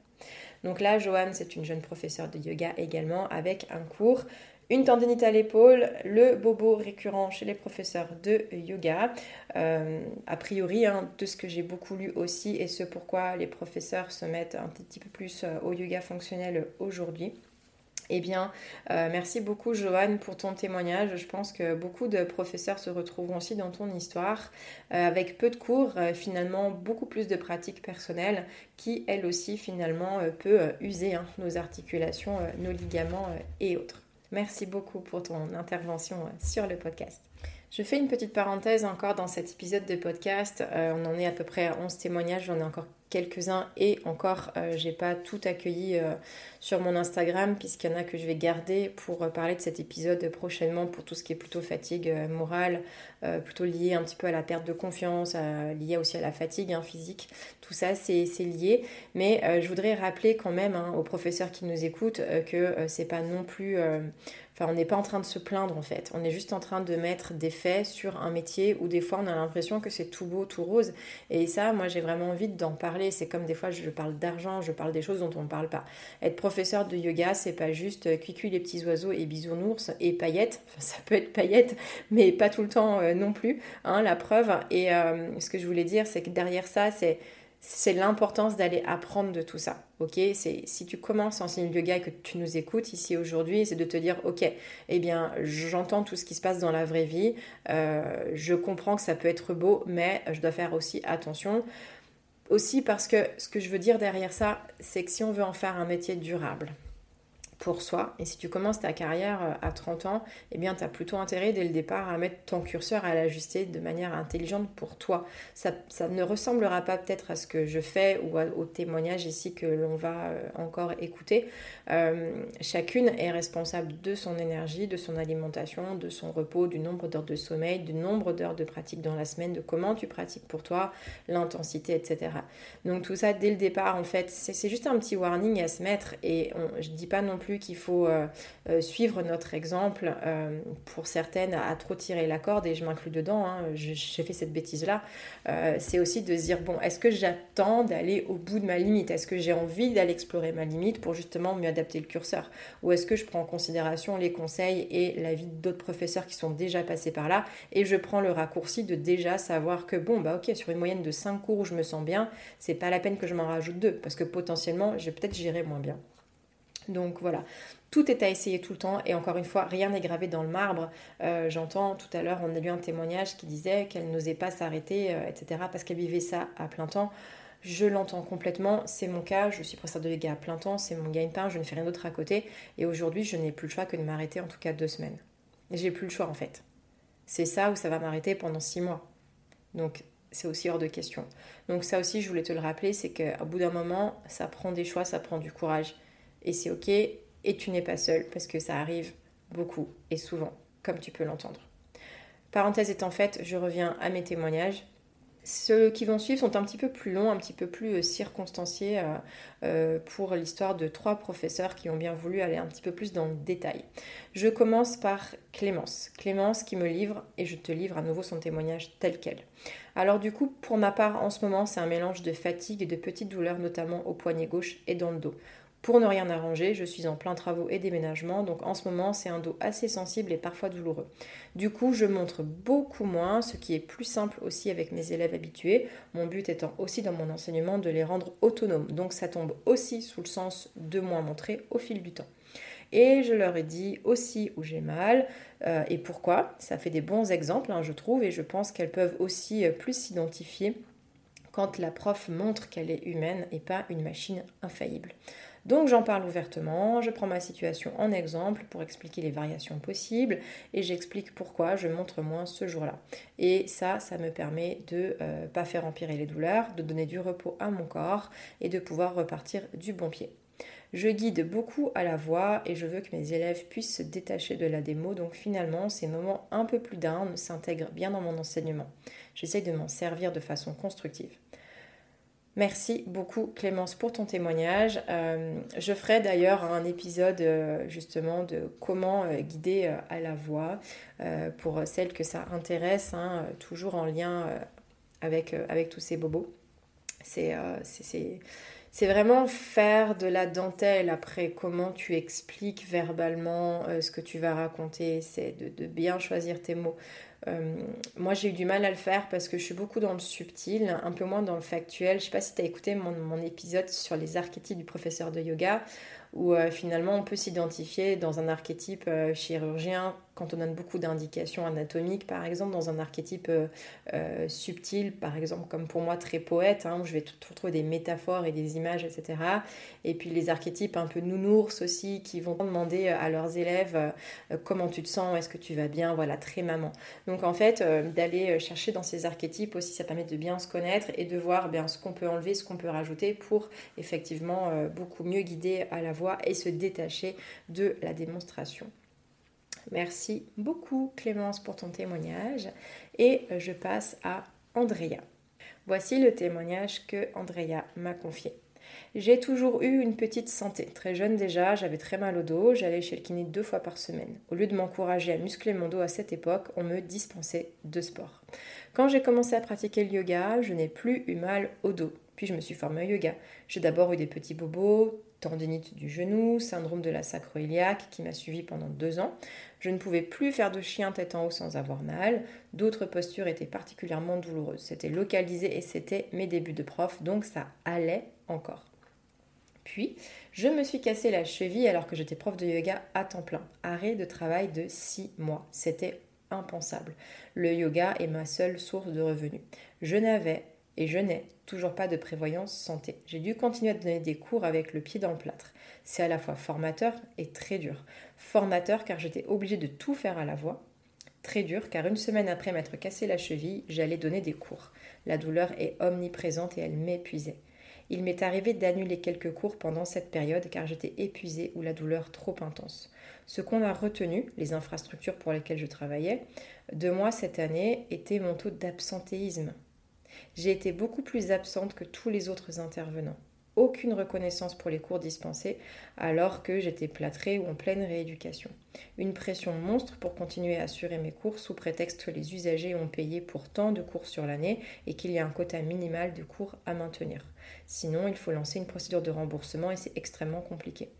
Donc là, Joanne, c'est une jeune professeure de yoga également avec un cours une tendinite à l'épaule, le bobo récurrent chez les professeurs de yoga. Euh, a priori, hein, de ce que j'ai beaucoup lu aussi et ce pourquoi les professeurs se mettent un petit peu plus euh, au yoga fonctionnel aujourd'hui. Eh bien, euh, merci beaucoup Joanne pour ton témoignage. Je pense que beaucoup de professeurs se retrouveront aussi dans ton histoire, euh, avec peu de cours, euh, finalement beaucoup plus de pratiques personnelles qui, elles aussi, finalement, peut user hein, nos articulations, nos ligaments et autres. Merci beaucoup pour ton intervention sur le podcast. Je fais une petite parenthèse encore dans cet épisode de podcast. on en est à peu près à 11 témoignages, j'en ai encore quelques-uns et encore euh, j'ai pas tout accueilli euh, sur mon Instagram puisqu'il y en a que je vais garder pour euh, parler de cet épisode prochainement pour tout ce qui est plutôt fatigue morale, plutôt lié un petit peu à la perte de confiance, lié aussi à la fatigue hein, physique, tout ça c'est lié mais je voudrais rappeler quand même hein, aux professeurs qui nous écoutent que c'est pas non plus Enfin, on n'est pas en train de se plaindre en fait. On est juste en train de mettre des faits sur un métier où des fois on a l'impression que c'est tout beau, tout rose. Et ça, moi j'ai vraiment envie d'en parler. C'est comme des fois je parle d'argent, je parle des choses dont on ne parle pas. Être professeur de yoga, c'est pas juste euh, cuicui les petits oiseaux et bisounours et paillettes. Ça peut être paillettes, mais pas tout le temps euh, non plus. Hein, la preuve. Et euh, ce que je voulais dire, c'est que derrière ça, c'est c'est l'importance d'aller apprendre de tout ça. Ok, c'est si tu commences à enseigner le yoga et que tu nous écoutes ici aujourd'hui, c'est de te dire ok, eh bien j'entends tout ce qui se passe dans la vraie vie, euh, je comprends que ça peut être beau, mais je dois faire aussi attention. Aussi parce que ce que je veux dire derrière ça, c'est que si on veut en faire un métier durable, pour soi. Et si tu commences ta carrière euh, à 30 ans, eh bien, tu as plutôt intérêt dès le départ à mettre ton curseur, à l'ajuster de manière intelligente pour toi. Ça, ne ressemblera pas peut-être à ce que je fais ou au témoignage ici que l'on va euh, encore écouter. Euh, chacune est responsable de son énergie, de son alimentation, de son repos, du nombre d'heures de sommeil, du nombre d'heures de pratique dans la semaine, de comment tu pratiques pour toi, l'intensité, etc. Donc tout ça, dès le départ, en fait, c'est juste un petit warning à se mettre. Et je dis pas non plus qu'il faut euh, euh, suivre notre exemple. pour certaines, à trop tirer la corde, et je m'inclus dedans, hein, j'ai fait cette bêtise-là. c'est aussi de se dire, bon, est-ce que j'attends d'aller au bout de ma limite? Est-ce que j'ai envie d'aller explorer ma limite pour justement mieux adapter le curseur? Ou est-ce que je prends en considération les conseils et la vie d'autres professeurs qui sont déjà passés par là et je prends le raccourci de déjà savoir que, bon, bah ok, sur une moyenne de 5 cours où je me sens bien, c'est pas la peine que je m'en rajoute deux parce que potentiellement, je vais peut-être gérer moins bien. Donc voilà, tout est à essayer tout le temps et encore une fois, rien n'est gravé dans le marbre. Euh, j'entends tout à l'heure, on a lu un témoignage qui disait qu'elle n'osait pas s'arrêter, euh, etc. parce qu'elle vivait ça à plein temps. Je l'entends complètement, c'est mon cas, je suis professeur de yoga à plein temps, c'est mon gagne-pain, je ne fais rien d'autre à côté et aujourd'hui je n'ai plus le choix que de m'arrêter en tout cas deux semaines. J'ai plus le choix en fait. C'est ça où ça va m'arrêter pendant six mois. Donc c'est aussi hors de question. Donc ça aussi, je voulais te le rappeler, c'est qu'au bout d'un moment, ça prend des choix, ça prend du courage. Et c'est ok, et tu n'es pas seul, parce que ça arrive beaucoup et souvent, comme tu peux l'entendre. Parenthèse étant faite, je reviens à mes témoignages. Ceux qui vont suivre sont un petit peu plus longs, un petit peu plus euh, circonstanciés euh, euh, pour l'histoire de trois professeurs qui ont bien voulu aller un petit peu plus dans le détail. Je commence par Clémence. Clémence qui me livre, et je te livre à nouveau son témoignage tel quel. Alors du coup, pour ma part, en ce moment, c'est un mélange de fatigue et de petites douleurs, notamment au poignet gauche et dans le dos. Pour ne rien arranger, je suis en plein travaux et déménagement, donc en ce moment c'est un dos assez sensible et parfois douloureux. Du coup, je montre beaucoup moins, ce qui est plus simple aussi avec mes élèves habitués, mon but étant aussi dans mon enseignement de les rendre autonomes. Donc ça tombe aussi sous le sens de moins montrer au fil du temps. Et je leur ai dit aussi où j'ai mal euh, et pourquoi. Ça fait des bons exemples, hein, je trouve, et je pense qu'elles peuvent aussi euh, plus s'identifier quand la prof montre qu'elle est humaine et pas une machine infaillible. Donc j'en parle ouvertement, je prends ma situation en exemple pour expliquer les variations possibles et j'explique pourquoi je montre moins ce jour-là. Et ça, ça me permet de ne euh, pas faire empirer les douleurs, de donner du repos à mon corps et de pouvoir repartir du bon pied. Je guide beaucoup à la voix et je veux que mes élèves puissent se détacher de la démo, donc finalement ces moments un peu plus down s'intègrent bien dans mon enseignement. J'essaye de m'en servir de façon constructive. Merci beaucoup Clémence pour ton témoignage. Euh, je ferai d'ailleurs un épisode euh, justement de comment euh, guider à la voix pour celles que ça intéresse, hein, toujours en lien avec, avec tous ces bobos. C'est c'est vraiment faire de la dentelle après comment tu expliques verbalement ce que tu vas raconter, c'est de, de, bien choisir tes mots. Euh, moi, j'ai eu du mal à le faire parce que je suis beaucoup dans le subtil, un peu moins dans le factuel. Je sais pas si tu as écouté mon, mon, épisode sur les archétypes du professeur de yoga, où euh, finalement on peut s'identifier dans un archétype euh, chirurgien quand on donne beaucoup d'indications anatomiques, par exemple, dans un archétype euh, euh, subtil, par exemple, comme pour moi très poète, hein, où je vais trouver des métaphores et des images, etc. Et puis les archétypes un peu nounours aussi, qui vont demander à leurs élèves euh, comment tu te sens, est-ce que tu vas bien, voilà, très maman. Donc en fait, d'aller chercher dans ces archétypes aussi, ça permet de bien se connaître et de voir bien ce qu'on peut enlever, ce qu'on peut rajouter pour effectivement beaucoup mieux guider à la voix et se détacher de la démonstration. Merci beaucoup Clémence pour ton témoignage et euh, je passe à Andrea. Voici le témoignage que Andrea m'a confié. J'ai toujours eu une petite santé. Très jeune déjà, j'avais très mal au dos, j'allais chez le kiné deux fois par semaine. Au lieu de m'encourager à muscler mon dos à cette époque, on me dispensait de sport. Quand j'ai commencé à pratiquer le yoga, je n'ai plus eu mal au dos. Puis je me suis formée au yoga. J'ai d'abord eu des petits bobos, tendinite du genou, syndrome de la sacro-iliaque qui m'a suivi pendant deux ans. Je ne pouvais plus faire de chien tête en haut sans avoir mal. D'autres postures étaient particulièrement douloureuses. C'était localisé et c'était mes débuts de prof, donc ça allait encore. Puis, je me suis cassé la cheville alors que j'étais prof de yoga à temps plein. Arrêt de travail de six mois. C'était impensable. Le yoga est ma seule source de revenus. Je n'avais et je n'ai toujours pas de prévoyance santé. J'ai dû continuer à donner des cours avec le pied dans le plâtre. C'est à la fois formateur et très dur. Formateur car j'étais obligée de tout faire à la voix. Très dur car une semaine après m'être cassé la cheville, j'allais donner des cours. La douleur est omniprésente et elle m'épuisait. Il m'est arrivé d'annuler quelques cours pendant cette période car j'étais épuisée ou la douleur trop intense. Ce qu'on a retenu, les infrastructures pour lesquelles je travaillais, de moi cette année était mon taux d'absentéisme j'ai été beaucoup plus absente que tous les autres intervenants. aucune reconnaissance pour les cours dispensés alors que j'étais plâtrée ou en pleine rééducation. Une pression monstre pour continuer à assurer mes cours sous prétexte que les usagers ont payé pour tant de cours sur l'année et qu'il y a un quota minimal de cours à maintenir. Sinon, il faut lancer une procédure de remboursement et c'est extrêmement compliqué.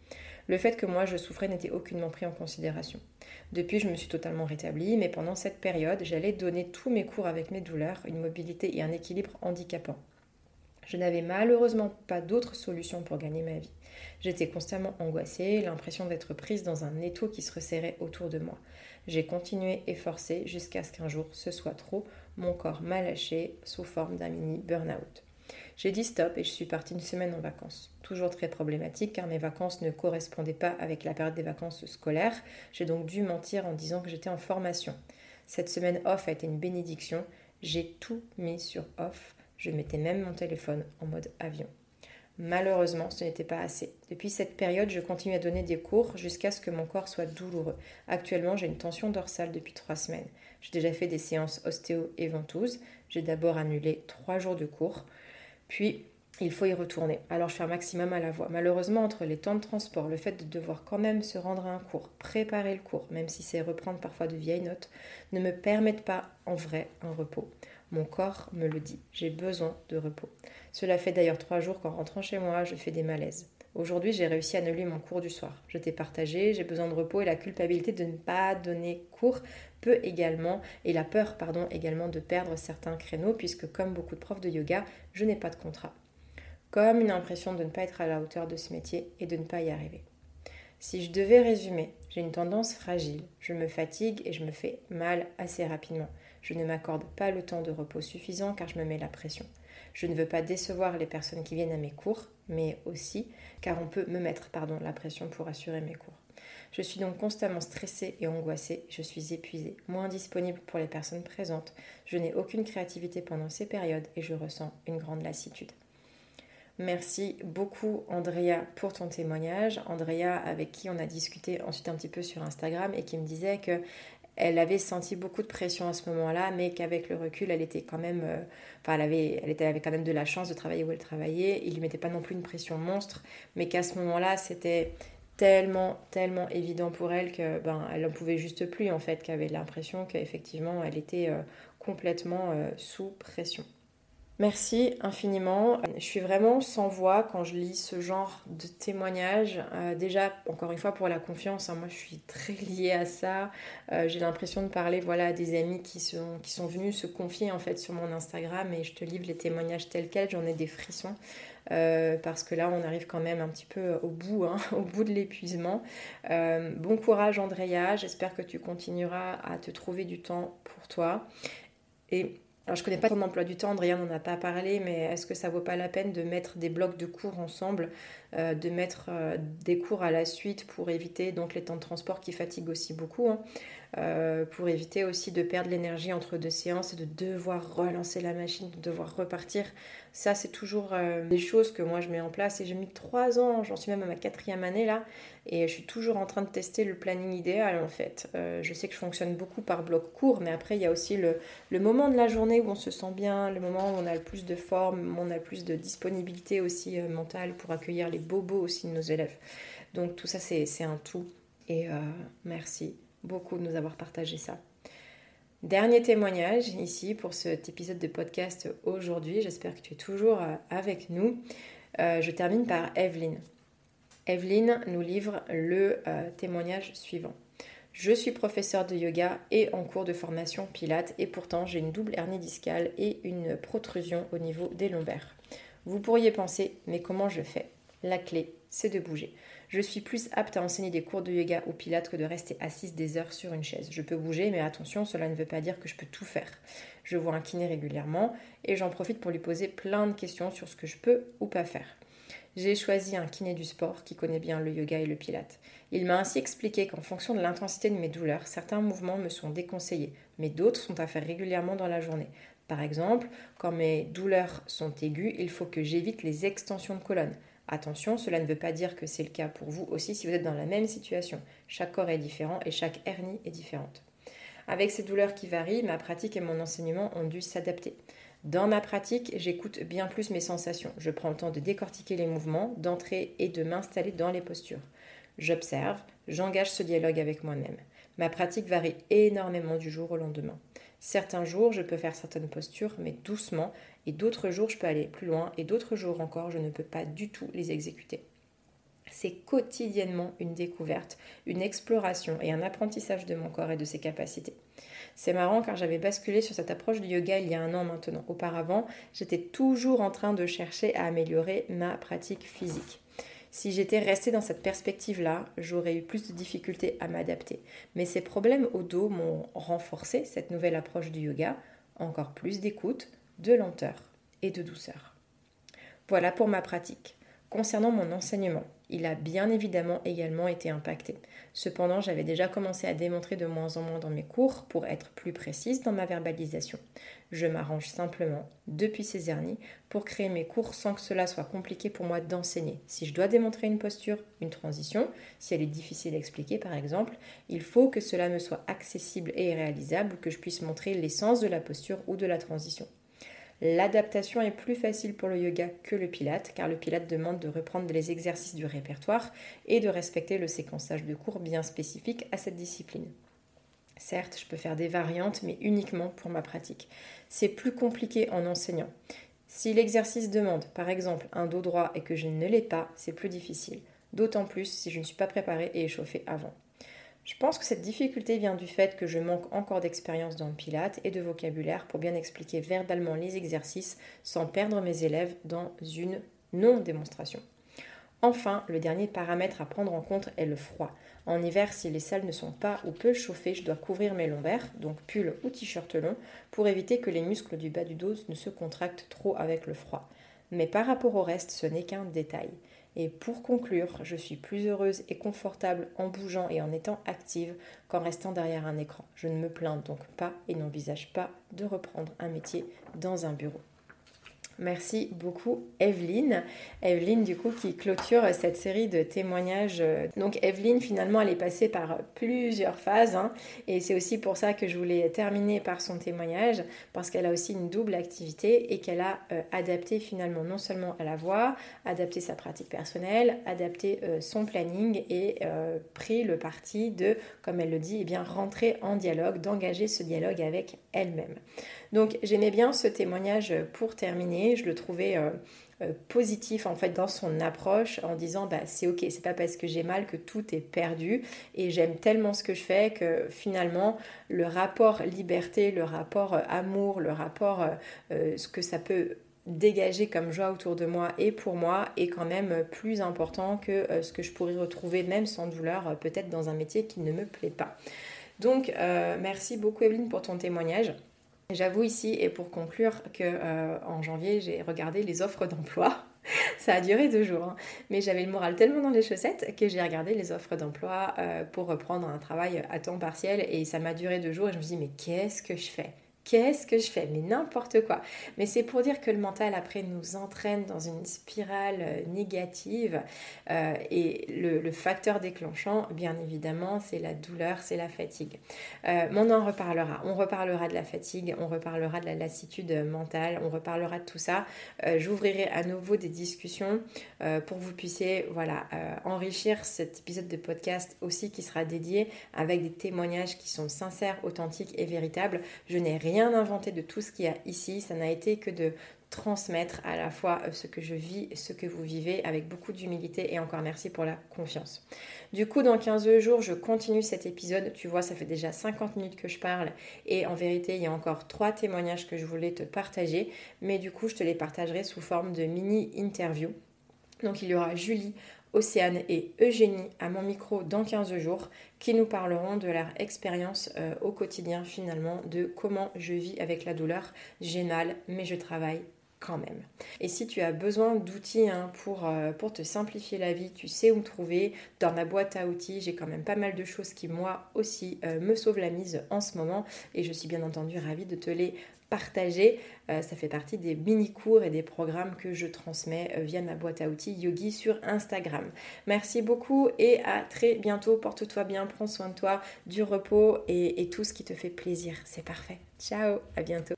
Le fait que moi je souffrais n'était aucunement pris en considération. Depuis, je me suis totalement rétablie, mais pendant cette période, j'allais donner tous mes cours avec mes douleurs, une mobilité et un équilibre handicapant. Je n'avais malheureusement pas d'autre solution pour gagner ma vie. J'étais constamment angoissée, l'impression d'être prise dans un étau qui se resserrait autour de moi. J'ai continué et forcé jusqu'à ce qu'un jour ce soit trop, mon corps m'a lâché sous forme d'un mini burn-out. J'ai dit stop et je suis partie une semaine en vacances. Toujours très problématique car mes vacances ne correspondaient pas avec la période des vacances scolaires. J'ai donc dû mentir en disant que j'étais en formation. Cette semaine off a été une bénédiction. J'ai tout mis sur off. Je mettais même mon téléphone en mode avion. Malheureusement, ce n'était pas assez. Depuis cette période, je continue à donner des cours jusqu'à ce que mon corps soit douloureux. Actuellement, j'ai une tension dorsale depuis trois semaines. J'ai déjà fait des séances ostéo et ventouses. J'ai d'abord annulé trois jours de cours. Puis, il faut y retourner. Alors je fais un maximum à la voix. Malheureusement, entre les temps de transport, le fait de devoir quand même se rendre à un cours, préparer le cours, même si c'est reprendre parfois de vieilles notes, ne me permettent pas en vrai un repos. Mon corps me le dit, j'ai besoin de repos. Cela fait d'ailleurs trois jours qu'en rentrant chez moi, je fais des malaises. Aujourd'hui, j'ai réussi à annuler mon cours du soir. Je t'ai partagé, j'ai besoin de repos et la culpabilité de ne pas donner cours peut également, et la peur, pardon, également de perdre certains créneaux, puisque comme beaucoup de profs de yoga, je n'ai pas de contrat. Comme une impression de ne pas être à la hauteur de ce métier et de ne pas y arriver. Si je devais résumer, j'ai une tendance fragile, je me fatigue et je me fais mal assez rapidement. Je ne m'accorde pas le temps de repos suffisant car je me mets la pression. Je ne veux pas décevoir les personnes qui viennent à mes cours, mais aussi car on peut me mettre pardon, la pression pour assurer mes cours. Je suis donc constamment stressée et angoissée, je suis épuisée, moins disponible pour les personnes présentes, je n'ai aucune créativité pendant ces périodes et je ressens une grande lassitude. Merci beaucoup Andrea pour ton témoignage. Andrea avec qui on a discuté ensuite un petit peu sur Instagram et qui me disait que elle avait senti beaucoup de pression à ce moment-là, mais qu'avec le recul, elle était quand même, euh, elle avait, elle, avait quand même de la chance de travailler où elle travaillait. Il lui mettait pas non plus une pression monstre, mais qu'à ce moment-là, c'était tellement, tellement évident pour elle que ben, elle n'en pouvait juste plus en fait, qu'elle avait l'impression qu'effectivement, elle était euh, complètement euh, sous pression. Merci infiniment. Je suis vraiment sans voix quand je lis ce genre de témoignages. Euh, déjà, encore une fois, pour la confiance, hein, moi je suis très liée à ça. Euh, j'ai l'impression de parler voilà, à des amis qui sont, qui sont venus se confier en fait sur mon Instagram et je te livre les témoignages tels quels. J'en ai des frissons. Euh, parce que là on arrive quand même un petit peu au bout, hein, au bout de l'épuisement. bon courage Andrea, j'espère que tu continueras à te trouver du temps pour toi. Et alors, je connais pas ton emploi du temps, Andrea n'en a pas parlé, mais est-ce que ça vaut pas la peine de mettre des blocs de cours ensemble, euh, de mettre euh, des cours à la suite pour éviter donc les temps de transport qui fatiguent aussi beaucoup hein. Euh, pour éviter aussi de perdre l'énergie entre deux séances et de devoir relancer la machine, de devoir repartir. Ça, c'est toujours euh, des choses que moi je mets en place et j'ai mis trois ans, j'en suis même à ma quatrième année là, et je suis toujours en train de tester le planning idéal en fait. Euh, je sais que je fonctionne beaucoup par bloc court, mais après il y a aussi le, le, moment de la journée où on se sent bien, le moment où on a le plus de forme, où on a le plus de disponibilité aussi mentale pour accueillir les bobos aussi de nos élèves. Donc tout ça c'est un tout. Et merci beaucoup de nous avoir partagé ça. Dernier témoignage ici pour cet épisode de podcast aujourd'hui. J'espère que tu es toujours euh, avec nous. Euh, je termine par Evelyne. Evelyne nous livre le euh, témoignage suivant. Je suis professeur de yoga et en cours de formation pilates et pourtant j'ai une double hernie discale et une protrusion au niveau des lombaires. Vous pourriez penser, mais comment je fais? La clé, c'est de bouger. Je suis plus apte à enseigner des cours de yoga ou pilates que de rester assise des heures sur une chaise. Je peux bouger, mais attention, cela ne veut pas dire que je peux tout faire. Je vois un kiné régulièrement et j'en profite pour lui poser plein de questions sur ce que je peux ou pas faire. J'ai choisi un kiné du sport qui connaît bien le yoga et le pilate. Il m'a ainsi expliqué qu'en fonction de l'intensité de mes douleurs, certains mouvements me sont déconseillés, mais d'autres sont à faire régulièrement dans la journée. Par exemple, quand mes douleurs sont aiguës, il faut que j'évite les extensions de colonne. Attention, cela ne veut pas dire que c'est le cas pour vous aussi si vous êtes dans la même situation. Chaque corps est différent et chaque hernie est différente. Avec ces douleurs qui varient, ma pratique et mon enseignement ont dû s'adapter. Dans ma pratique, j'écoute bien plus mes sensations. Je prends le temps de décortiquer les mouvements, d'entrer et de m'installer dans les postures. J'observe, j'engage ce dialogue avec moi-même. Ma pratique varie énormément du jour au lendemain. Certains jours, je peux faire certaines postures, mais doucement, et d'autres jours, je peux aller plus loin, et d'autres jours encore, je ne peux pas du tout les exécuter. C'est quotidiennement une découverte, une exploration et un apprentissage de mon corps et de ses capacités. C'est marrant car j'avais basculé sur cette approche du yoga il y a un an maintenant. Auparavant, j'étais toujours en train de chercher à améliorer ma pratique physique. Si j'étais restée dans cette perspective-là, j'aurais eu plus de difficultés à m'adapter. Mais ces problèmes au dos m'ont renforcé cette nouvelle approche du yoga, encore plus d'écoute, de lenteur et de douceur. Voilà pour ma pratique. Concernant mon enseignement, il a bien évidemment également été impacté. Cependant, j'avais déjà commencé à démontrer de moins en moins dans mes cours pour être plus précise dans ma verbalisation. Je m'arrange simplement, depuis ces hernies, pour créer mes cours sans que cela soit compliqué pour moi d'enseigner. Si je dois démontrer une posture, une transition, si elle est difficile à expliquer par exemple, il faut que cela me soit accessible et réalisable, que je puisse montrer l'essence de la posture ou de la transition. L'adaptation est plus facile pour le yoga que le pilate, car le pilate demande de reprendre les exercices du répertoire et de respecter le séquençage de cours bien spécifique à cette discipline. Certes, je peux faire des variantes, mais uniquement pour ma pratique. C'est plus compliqué en enseignant. Si l'exercice demande, par exemple, un dos droit et que je ne l'ai pas, c'est plus difficile. D'autant plus si je ne suis pas préparée et échauffée avant. Je pense que cette difficulté vient du fait que je manque encore d'expérience dans le pilate et de vocabulaire pour bien expliquer verbalement les exercices sans perdre mes élèves dans une non-démonstration. Enfin, le dernier paramètre à prendre en compte est le froid. En hiver, si les salles ne sont pas ou peu chauffées, je dois couvrir mes lombaires, donc pull ou t-shirt long, pour éviter que les muscles du bas du dos ne se contractent trop avec le froid. Mais par rapport au reste, ce n'est qu'un détail. Et pour conclure, je suis plus heureuse et confortable en bougeant et en étant active qu'en restant derrière un écran. Je ne me plains donc pas et n'envisage pas de reprendre un métier dans un bureau. Merci beaucoup Evelyne. Evelyne du coup qui clôture cette série de témoignages. Donc Evelyne finalement elle est passée par plusieurs phases hein, et c'est aussi pour ça que je voulais terminer par son témoignage parce qu'elle a aussi une double activité et qu'elle a euh, adapté finalement non seulement à la voix, adapté sa pratique personnelle, adapté euh, son planning et euh, pris le parti de, comme elle le dit, eh bien rentrer en dialogue, d'engager ce dialogue avec elle-même. Donc j'aimais bien ce témoignage pour terminer. Je le trouvais euh, euh, positif en fait dans son approche en disant bah c'est ok, c'est pas parce que j'ai mal que tout est perdu et j'aime tellement ce que je fais que finalement le rapport liberté, le rapport euh, amour, le rapport ce que ça peut dégager comme joie autour de moi et pour moi est quand même plus important que ce que je pourrais retrouver même sans douleur peut-être dans un métier qui ne me plaît pas. Donc merci beaucoup Evelyne pour ton témoignage. J'avoue ici, et pour conclure, que euh, en janvier, j'ai regardé les offres d'emploi. Ça a duré deux jours, hein. mais j'avais le moral tellement dans les chaussettes que j'ai regardé les offres d'emploi euh, pour reprendre un travail à temps partiel et ça m'a duré deux jours et je me suis dit mais qu'est-ce que je fais? Qu'est-ce que je fais? Mais n'importe quoi. Mais c'est pour dire que le mental, après, nous entraîne dans une spirale euh, négative. Euh, et le, facteur déclenchant, bien évidemment, c'est la douleur, c'est la fatigue. Euh, mais on en reparlera. On reparlera de la fatigue, on reparlera de la lassitude mentale, on reparlera de tout ça. J'ouvrirai à nouveau des discussions pour que vous puissiez voilà, enrichir cet épisode de podcast aussi qui sera dédié avec des témoignages qui sont sincères, authentiques et véritables. Je n'ai rien inventé de tout ce qu'il y a ici. Ça n'a été que de transmettre à la fois euh, ce que je vis, ce que vous vivez avec beaucoup d'humilité et encore merci pour la confiance. Du coup, dans 15 jours, je continue cet épisode. Tu vois, ça fait déjà 50 minutes que je parle et en vérité, il y a encore trois témoignages que je voulais te partager, mais du coup, je te les partagerai sous forme de mini interview. Donc il y aura Julie Océane et Eugénie à mon micro dans 15 jours qui nous parleront de leur expérience euh, au quotidien finalement, de comment je vis avec la douleur. J'ai mal, mais je travaille quand même. Et si tu as besoin d'outils hein, pour, euh, pour te simplifier la vie, tu sais où me trouver. Dans ma boîte à outils, j'ai quand même pas mal de choses qui moi aussi euh, me sauvent la mise en ce moment et je suis bien entendu ravie de te les partager. Euh, ça fait partie des mini-cours et des programmes que je transmets euh, via ma boîte à outils Yogi sur Instagram. Merci beaucoup et à très bientôt. Porte-toi bien, prends soin de toi, du repos et, et tout ce qui te fait plaisir. C'est parfait. Ciao, à bientôt.